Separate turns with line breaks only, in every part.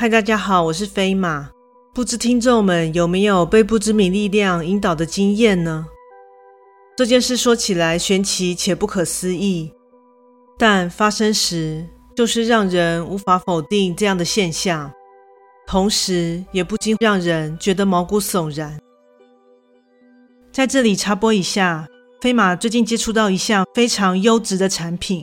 嗨，大家好，我是飞马。不知听众们有没有被不知名力量引导的经验呢？这件事说起来玄奇且不可思议，但发生时就是让人无法否定这样的现象，同时也不禁让人觉得毛骨悚然。在这里插播一下，飞马最近接触到一项非常优质的产品。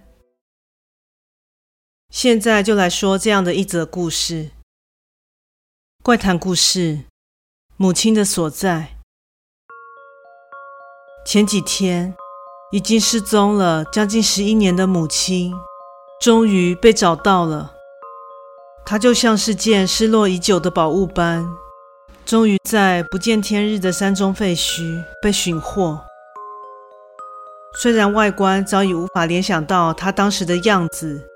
现在就来说这样的一则故事：怪谈故事，母亲的所在。前几天，已经失踪了将近十一年的母亲，终于被找到了。她就像是件失落已久的宝物般，终于在不见天日的山中废墟被寻获。虽然外观早已无法联想到她当时的样子。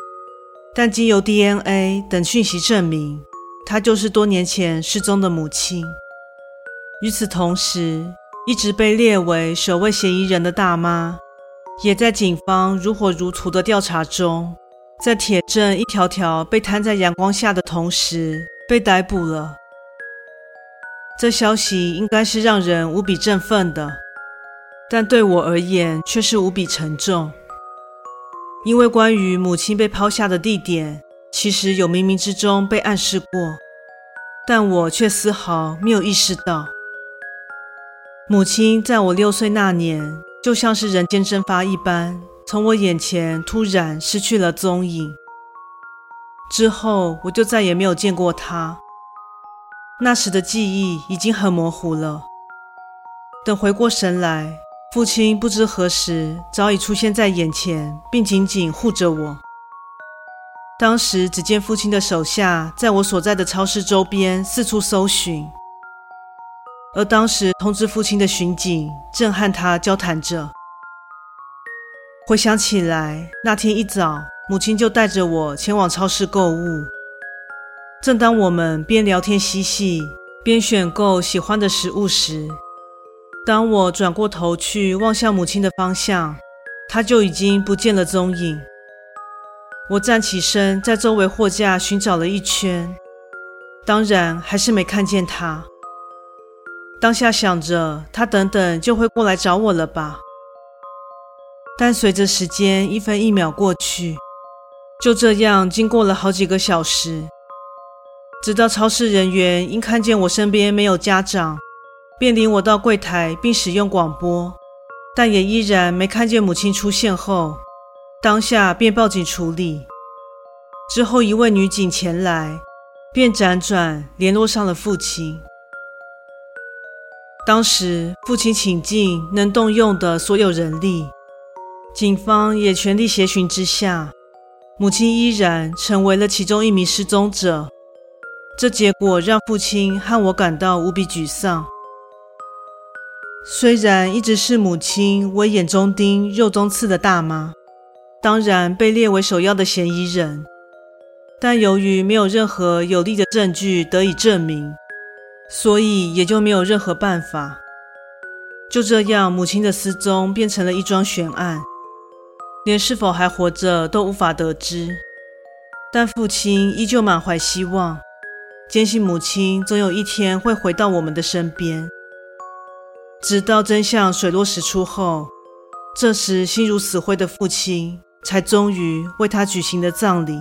但经由 DNA 等讯息证明，她就是多年前失踪的母亲。与此同时，一直被列为首位嫌疑人的大妈，也在警方如火如荼的调查中，在铁证一条条被摊在阳光下的同时，被逮捕了。这消息应该是让人无比振奋的，但对我而言却是无比沉重。因为关于母亲被抛下的地点，其实有冥冥之中被暗示过，但我却丝毫没有意识到。母亲在我六岁那年，就像是人间蒸发一般，从我眼前突然失去了踪影。之后，我就再也没有见过她。那时的记忆已经很模糊了。等回过神来，父亲不知何时早已出现在眼前，并紧紧护着我。当时只见父亲的手下在我所在的超市周边四处搜寻，而当时通知父亲的巡警正和他交谈着。回想起来，那天一早，母亲就带着我前往超市购物。正当我们边聊天嬉戏，边选购喜欢的食物时，当我转过头去望向母亲的方向，她就已经不见了踪影。我站起身，在周围货架寻找了一圈，当然还是没看见她。当下想着，她等等就会过来找我了吧。但随着时间一分一秒过去，就这样经过了好几个小时，直到超市人员因看见我身边没有家长。便领我到柜台，并使用广播，但也依然没看见母亲出现后，当下便报警处理。之后一位女警前来，便辗转联络上了父亲。当时父亲请尽能动用的所有人力，警方也全力协寻之下，母亲依然成为了其中一名失踪者。这结果让父亲和我感到无比沮丧。虽然一直视母亲为眼中钉、肉中刺的大妈，当然被列为首要的嫌疑人，但由于没有任何有力的证据得以证明，所以也就没有任何办法。就这样，母亲的失踪变成了一桩悬案，连是否还活着都无法得知。但父亲依旧满怀希望，坚信母亲总有一天会回到我们的身边。直到真相水落石出后，这时心如死灰的父亲才终于为他举行了葬礼。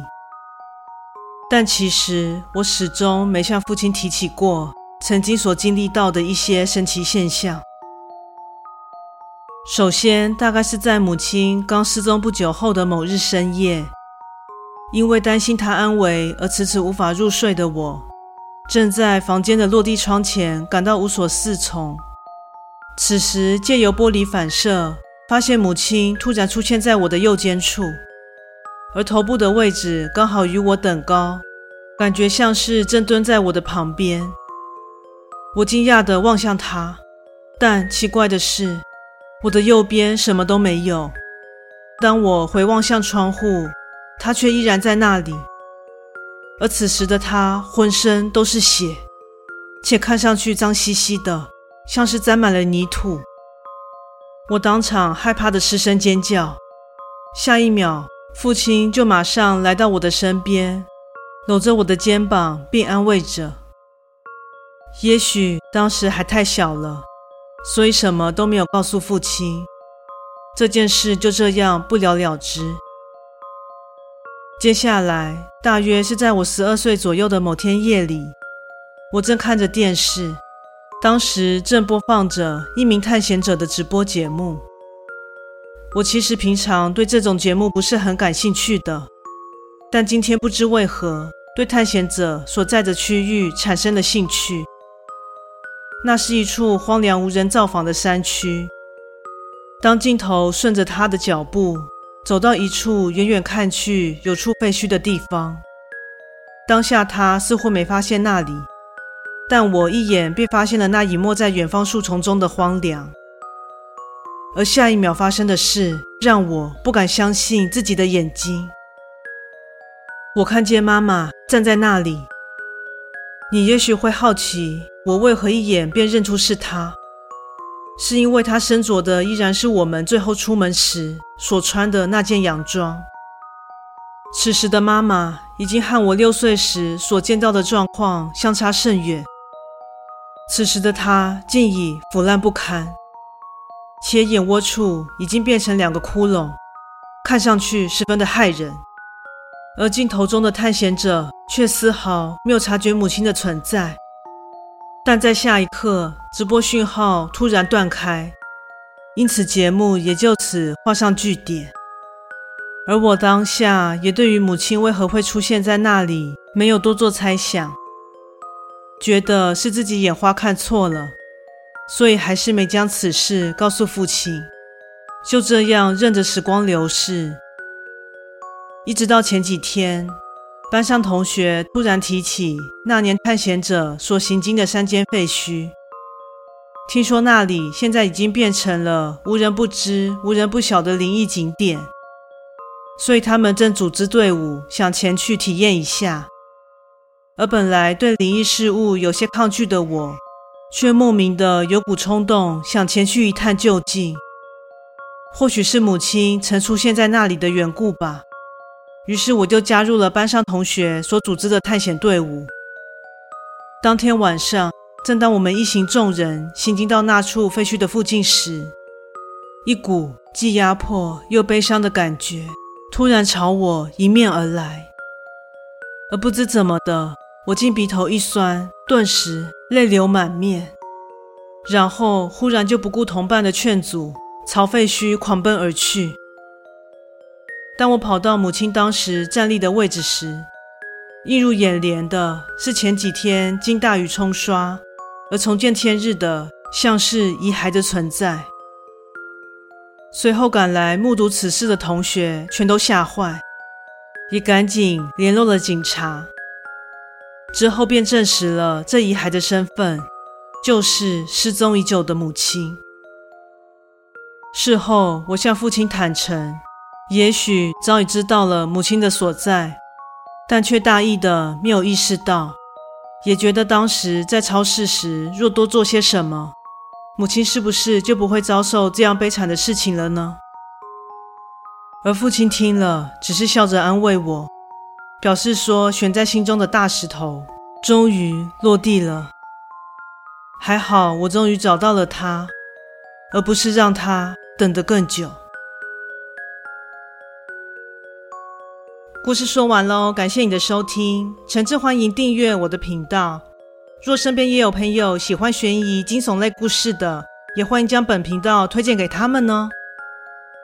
但其实我始终没向父亲提起过曾经所经历到的一些神奇现象。首先，大概是在母亲刚失踪不久后的某日深夜，因为担心她安危而迟迟无法入睡的我，正在房间的落地窗前感到无所适从。此时，借由玻璃反射，发现母亲突然出现在我的右肩处，而头部的位置刚好与我等高，感觉像是正蹲在我的旁边。我惊讶地望向他，但奇怪的是，我的右边什么都没有。当我回望向窗户，他却依然在那里。而此时的他浑身都是血，且看上去脏兮兮的，像是沾满了泥土。我当场害怕的失声尖叫。下一秒，父亲就马上来到我的身边，搂着我的肩膀，并安慰着。也许当时还太小了，所以什么都没有告诉父亲。这件事就这样不了了之。接下来，大约是在我十二岁左右的某天夜里，我正看着电视，当时正播放着一名探险者的直播节目。我其实平常对这种节目不是很感兴趣的，但今天不知为何对探险者所在的区域产生了兴趣。那是一处荒凉无人造访的山区。当镜头顺着他的脚步走到一处远远看去有处废墟的地方，当下他似乎没发现那里，但我一眼便发现了那隐没在远方树丛中的荒凉。而下一秒发生的事让我不敢相信自己的眼睛。我看见妈妈站在那里。你也许会好奇，我为何一眼便认出是她。是因为她身着的依然是我们最后出门时所穿的那件洋装。此时的妈妈已经和我六岁时所见到的状况相差甚远。此时的他竟已腐烂不堪，且眼窝处已经变成两个窟窿，看上去十分的骇人。而镜头中的探险者却丝毫没有察觉母亲的存在。但在下一刻，直播讯号突然断开，因此节目也就此画上句点。而我当下也对于母亲为何会出现在那里没有多做猜想，觉得是自己眼花看错了，所以还是没将此事告诉父亲，就这样任着时光流逝，一直到前几天。班上同学突然提起那年探险者所行经的山间废墟，听说那里现在已经变成了无人不知、无人不晓的灵异景点，所以他们正组织队伍想前去体验一下。而本来对灵异事物有些抗拒的我，却莫名的有股冲动想前去一探究竟。或许是母亲曾出现在那里的缘故吧。于是我就加入了班上同学所组织的探险队伍。当天晚上，正当我们一行众人行进到那处废墟的附近时，一股既压迫又悲伤的感觉突然朝我迎面而来。而不知怎么的，我竟鼻头一酸，顿时泪流满面，然后忽然就不顾同伴的劝阻，朝废墟狂奔而去。当我跑到母亲当时站立的位置时，映入眼帘的是前几天经大雨冲刷而重见天日的，像是遗骸的存在。随后赶来目睹此事的同学全都吓坏，也赶紧联络了警察。之后便证实了这遗骸的身份，就是失踪已久的母亲。事后，我向父亲坦诚。也许早已知道了母亲的所在，但却大意的没有意识到，也觉得当时在超市时若多做些什么，母亲是不是就不会遭受这样悲惨的事情了呢？而父亲听了，只是笑着安慰我，表示说悬在心中的大石头终于落地了。还好我终于找到了他，而不是让他等得更久。故事说完喽，感谢你的收听，诚挚欢迎订阅我的频道。若身边也有朋友喜欢悬疑惊悚类故事的，也欢迎将本频道推荐给他们呢。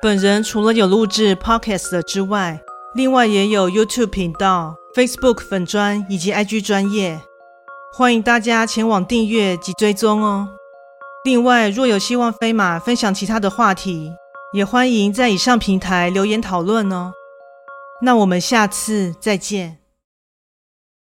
本人除了有录制 Podcast 之外，另外也有 YouTube 频道、Facebook 粉专以及 IG 专业，欢迎大家前往订阅及追踪哦。另外，若有希望飞马分享其他的话题，也欢迎在以上平台留言讨论哦。那我们下次再见。